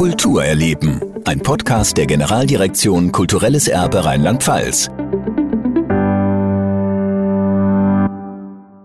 Kultur erleben. Ein Podcast der Generaldirektion Kulturelles Erbe Rheinland-Pfalz.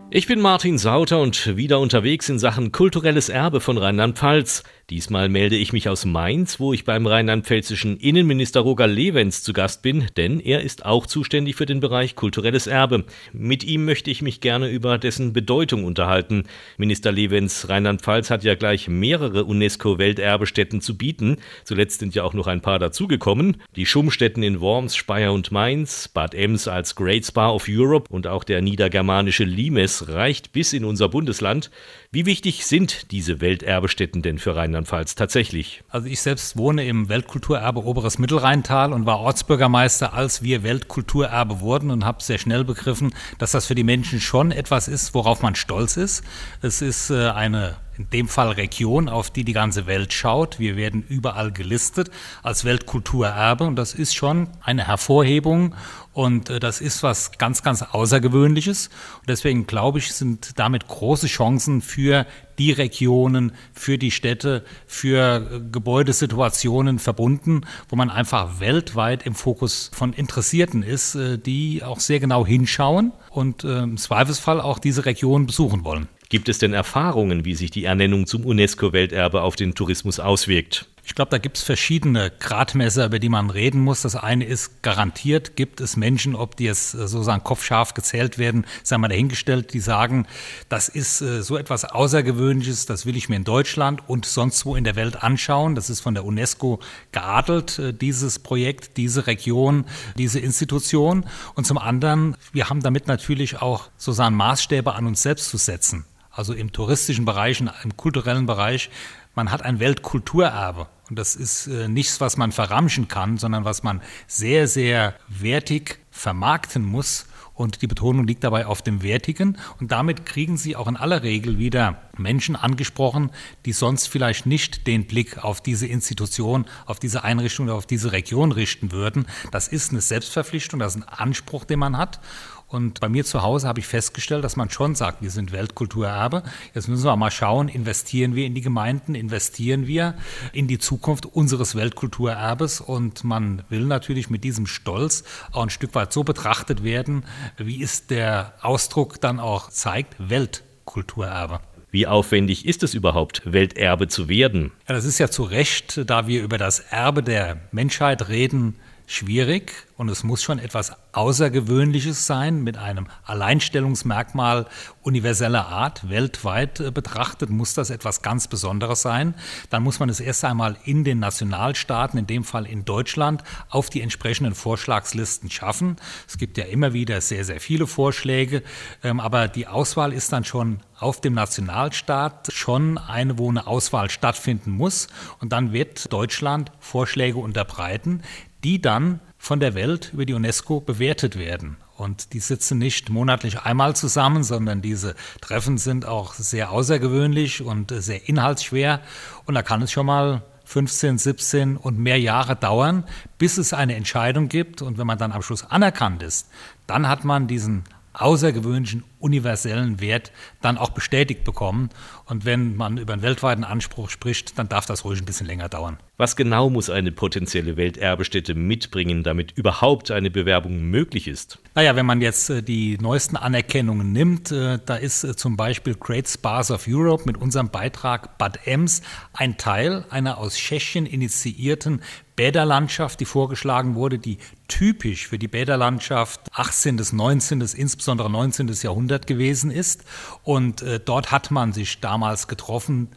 Ich bin Martin Sauter und wieder unterwegs in Sachen kulturelles Erbe von Rheinland-Pfalz. Diesmal melde ich mich aus Mainz, wo ich beim rheinland-pfälzischen Innenminister Roger Lewens zu Gast bin, denn er ist auch zuständig für den Bereich kulturelles Erbe. Mit ihm möchte ich mich gerne über dessen Bedeutung unterhalten. Minister Lewens Rheinland-Pfalz hat ja gleich mehrere UNESCO-Welterbestätten zu bieten. Zuletzt sind ja auch noch ein paar dazugekommen. Die Schummstätten in Worms, Speyer und Mainz, Bad Ems als Great Spa of Europe und auch der niedergermanische Limes reicht bis in unser Bundesland. Wie wichtig sind diese Welterbestätten denn für Rheinland-Pfalz tatsächlich? Also ich selbst wohne im Weltkulturerbe Oberes Mittelrheintal und war Ortsbürgermeister, als wir Weltkulturerbe wurden und habe sehr schnell begriffen, dass das für die Menschen schon etwas ist, worauf man stolz ist. Es ist äh, eine in dem Fall Region, auf die die ganze Welt schaut. Wir werden überall gelistet als Weltkulturerbe und das ist schon eine Hervorhebung und äh, das ist was ganz, ganz Außergewöhnliches. Und deswegen glaube ich, sind damit große Chancen für die Regionen, für die Städte, für äh, Gebäudesituationen verbunden, wo man einfach weltweit im Fokus von Interessierten ist, äh, die auch sehr genau hinschauen und im Zweifelsfall auch diese Region besuchen wollen. Gibt es denn Erfahrungen, wie sich die Ernennung zum UNESCO-Welterbe auf den Tourismus auswirkt? Ich glaube, da gibt es verschiedene Gradmesser, über die man reden muss. Das eine ist, garantiert gibt es Menschen, ob die jetzt äh, sozusagen kopfscharf gezählt werden, sei mal dahingestellt, die sagen, das ist äh, so etwas Außergewöhnliches, das will ich mir in Deutschland und sonst wo in der Welt anschauen. Das ist von der UNESCO geadelt, äh, dieses Projekt, diese Region, diese Institution. Und zum anderen, wir haben damit natürlich auch sozusagen Maßstäbe an uns selbst zu setzen also im touristischen Bereich, im kulturellen Bereich, man hat ein Weltkulturerbe. Und das ist äh, nichts, was man verramschen kann, sondern was man sehr, sehr wertig vermarkten muss. Und die Betonung liegt dabei auf dem Wertigen. Und damit kriegen Sie auch in aller Regel wieder Menschen angesprochen, die sonst vielleicht nicht den Blick auf diese Institution, auf diese Einrichtung oder auf diese Region richten würden. Das ist eine Selbstverpflichtung, das ist ein Anspruch, den man hat. Und bei mir zu Hause habe ich festgestellt, dass man schon sagt, wir sind Weltkulturerbe. Jetzt müssen wir mal schauen, investieren wir in die Gemeinden, investieren wir in die Zukunft unseres Weltkulturerbes. Und man will natürlich mit diesem Stolz auch ein Stück weit so betrachtet werden, wie es der Ausdruck dann auch zeigt, Weltkulturerbe. Wie aufwendig ist es überhaupt, Welterbe zu werden? Ja, das ist ja zu Recht, da wir über das Erbe der Menschheit reden, schwierig und es muss schon etwas Außergewöhnliches sein mit einem Alleinstellungsmerkmal universeller Art. Weltweit äh, betrachtet muss das etwas ganz Besonderes sein. Dann muss man es erst einmal in den Nationalstaaten, in dem Fall in Deutschland, auf die entsprechenden Vorschlagslisten schaffen. Es gibt ja immer wieder sehr, sehr viele Vorschläge, ähm, aber die Auswahl ist dann schon auf dem Nationalstaat schon eine, wo eine Auswahl stattfinden muss. Und dann wird Deutschland Vorschläge unterbreiten, die dann von der Welt über die UNESCO bewertet werden. Und die sitzen nicht monatlich einmal zusammen, sondern diese Treffen sind auch sehr außergewöhnlich und sehr inhaltsschwer. Und da kann es schon mal 15, 17 und mehr Jahre dauern, bis es eine Entscheidung gibt. Und wenn man dann am Schluss anerkannt ist, dann hat man diesen außergewöhnlichen universellen Wert dann auch bestätigt bekommen. Und wenn man über einen weltweiten Anspruch spricht, dann darf das ruhig ein bisschen länger dauern. Was genau muss eine potenzielle Welterbestätte mitbringen, damit überhaupt eine Bewerbung möglich ist? Naja, wenn man jetzt äh, die neuesten Anerkennungen nimmt, äh, da ist äh, zum Beispiel Great Spas of Europe mit unserem Beitrag Bad Ems ein Teil einer aus Tschechien initiierten Bäderlandschaft, die vorgeschlagen wurde, die typisch für die Bäderlandschaft 18. bis 19., insbesondere 19. Jahrhundert gewesen ist. Und äh, dort hat man sich damals getroffen.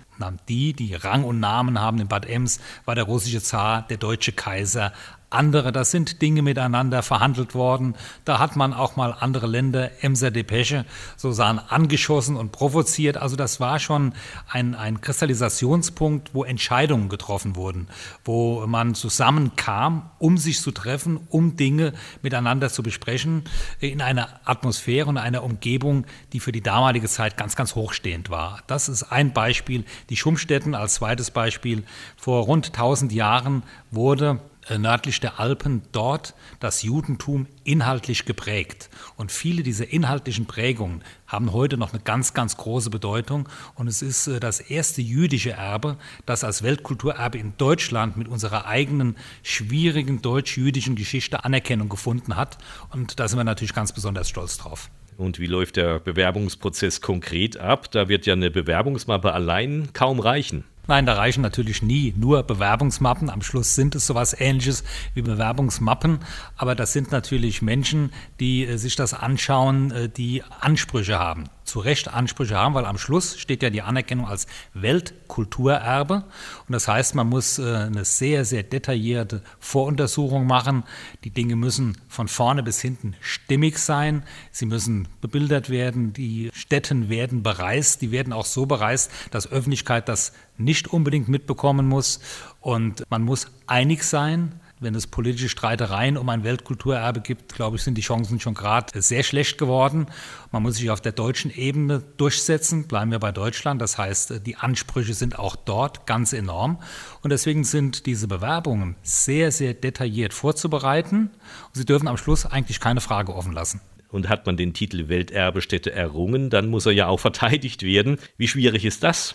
Die, die Rang und Namen haben in Bad Ems, war der russische Zar, der deutsche Kaiser, andere. Da sind Dinge miteinander verhandelt worden. Da hat man auch mal andere Länder, Emser Depesche, sozusagen angeschossen und provoziert. Also das war schon ein, ein Kristallisationspunkt, wo Entscheidungen getroffen wurden, wo man zusammenkam, um sich zu treffen, um Dinge miteinander zu besprechen, in einer Atmosphäre und einer Umgebung, die für die damalige Zeit ganz, ganz hochstehend war. Das ist ein Beispiel. Die Schummstätten als zweites Beispiel. Vor rund 1000 Jahren wurde äh, nördlich der Alpen dort das Judentum inhaltlich geprägt. Und viele dieser inhaltlichen Prägungen haben heute noch eine ganz, ganz große Bedeutung. Und es ist äh, das erste jüdische Erbe, das als Weltkulturerbe in Deutschland mit unserer eigenen schwierigen deutsch-jüdischen Geschichte Anerkennung gefunden hat. Und da sind wir natürlich ganz besonders stolz drauf. Und wie läuft der Bewerbungsprozess konkret ab? Da wird ja eine Bewerbungsmappe allein kaum reichen. Nein, da reichen natürlich nie nur Bewerbungsmappen. Am Schluss sind es sowas ähnliches wie Bewerbungsmappen. Aber das sind natürlich Menschen, die äh, sich das anschauen, äh, die Ansprüche haben zu Recht Ansprüche haben, weil am Schluss steht ja die Anerkennung als Weltkulturerbe. Und das heißt, man muss äh, eine sehr, sehr detaillierte Voruntersuchung machen. Die Dinge müssen von vorne bis hinten stimmig sein. Sie müssen bebildert werden. Die Städten werden bereist. Die werden auch so bereist, dass Öffentlichkeit das nicht unbedingt mitbekommen muss. Und man muss einig sein wenn es politische Streitereien um ein Weltkulturerbe gibt, glaube ich, sind die Chancen schon gerade sehr schlecht geworden. Man muss sich auf der deutschen Ebene durchsetzen. Bleiben wir bei Deutschland. Das heißt, die Ansprüche sind auch dort ganz enorm. Und deswegen sind diese Bewerbungen sehr, sehr detailliert vorzubereiten. Und sie dürfen am Schluss eigentlich keine Frage offen lassen. Und hat man den Titel Welterbestätte errungen, dann muss er ja auch verteidigt werden. Wie schwierig ist das?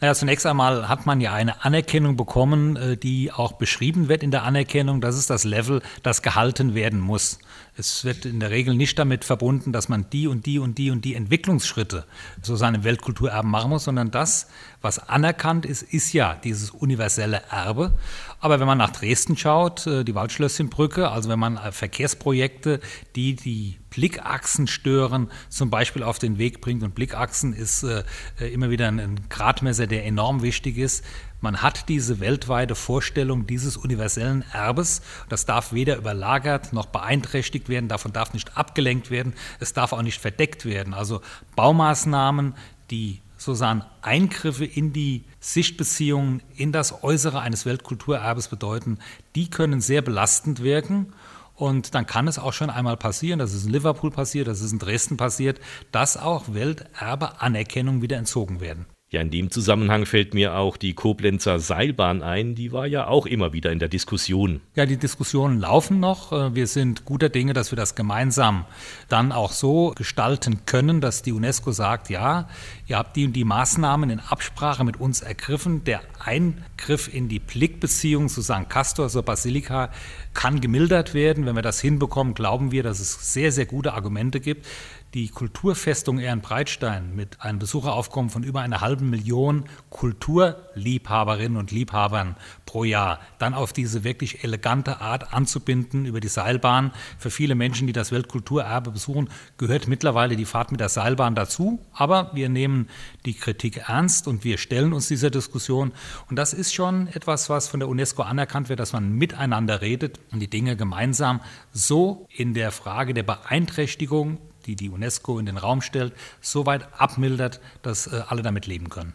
Naja, zunächst einmal hat man ja eine Anerkennung bekommen, äh, die auch beschrieben wird in der Anerkennung. Das ist das Level, das gehalten werden muss. Es wird in der Regel nicht damit verbunden, dass man die und die und die und die Entwicklungsschritte so seinem Weltkulturerben machen muss, sondern das, was anerkannt ist, ist ja dieses universelle Erbe. Aber wenn man nach Dresden schaut, äh, die Waldschlösschenbrücke, also wenn man äh, Verkehrsprojekte, die die Blickachsen stören, zum Beispiel auf den Weg bringt. Und Blickachsen ist äh, immer wieder ein, ein Gradmesser, der enorm wichtig ist. Man hat diese weltweite Vorstellung dieses universellen Erbes. Das darf weder überlagert noch beeinträchtigt werden, davon darf nicht abgelenkt werden, es darf auch nicht verdeckt werden. Also Baumaßnahmen, die sozusagen Eingriffe in die Sichtbeziehungen, in das Äußere eines Weltkulturerbes bedeuten, die können sehr belastend wirken. Und dann kann es auch schon einmal passieren, das ist in Liverpool passiert, das ist in Dresden passiert, dass auch Welterbe-Anerkennung wieder entzogen werden. Ja, in dem Zusammenhang fällt mir auch die Koblenzer Seilbahn ein, die war ja auch immer wieder in der Diskussion. Ja, die Diskussionen laufen noch. Wir sind guter Dinge, dass wir das gemeinsam dann auch so gestalten können, dass die UNESCO sagt, ja, ihr habt die und die Maßnahmen in Absprache mit uns ergriffen. Der Eingriff in die Blickbeziehung zu St. Castor, zur Basilika, kann gemildert werden. Wenn wir das hinbekommen, glauben wir, dass es sehr, sehr gute Argumente gibt, die Kulturfestung Ehrenbreitstein mit einem Besucheraufkommen von über einer halben Million Kulturliebhaberinnen und Liebhabern pro Jahr dann auf diese wirklich elegante Art anzubinden über die Seilbahn. Für viele Menschen, die das Weltkulturerbe besuchen, gehört mittlerweile die Fahrt mit der Seilbahn dazu. Aber wir nehmen die Kritik ernst und wir stellen uns dieser Diskussion. Und das ist schon etwas, was von der UNESCO anerkannt wird, dass man miteinander redet und die Dinge gemeinsam so in der Frage der Beeinträchtigung die die UNESCO in den Raum stellt, so weit abmildert, dass äh, alle damit leben können.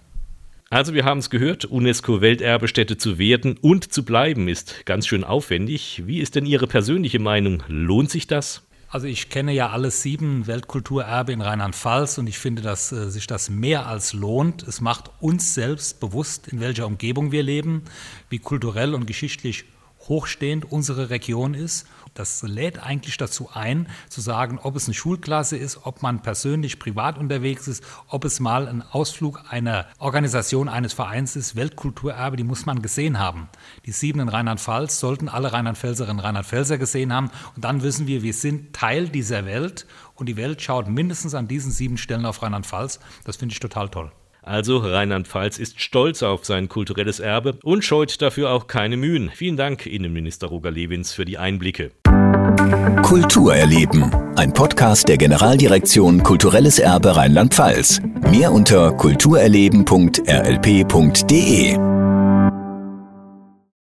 Also wir haben es gehört, UNESCO-Welterbestätte zu werden und zu bleiben ist ganz schön aufwendig. Wie ist denn Ihre persönliche Meinung? Lohnt sich das? Also ich kenne ja alle sieben Weltkulturerbe in Rheinland-Pfalz und ich finde, dass äh, sich das mehr als lohnt. Es macht uns selbst bewusst, in welcher Umgebung wir leben, wie kulturell und geschichtlich hochstehend unsere Region ist. Das lädt eigentlich dazu ein, zu sagen, ob es eine Schulklasse ist, ob man persönlich privat unterwegs ist, ob es mal ein Ausflug einer Organisation, eines Vereins ist. Weltkulturerbe, die muss man gesehen haben. Die sieben in Rheinland-Pfalz sollten alle Rheinland-Pfälzerinnen und Rheinland-Pfälzer gesehen haben. Und dann wissen wir, wir sind Teil dieser Welt und die Welt schaut mindestens an diesen sieben Stellen auf Rheinland-Pfalz. Das finde ich total toll. Also Rheinland-Pfalz ist stolz auf sein kulturelles Erbe und scheut dafür auch keine Mühen. Vielen Dank, Innenminister Roger Lewins, für die Einblicke. Kultur erleben. Ein Podcast der Generaldirektion Kulturelles Erbe Rheinland-Pfalz. Mehr unter kulturerleben.rlp.de.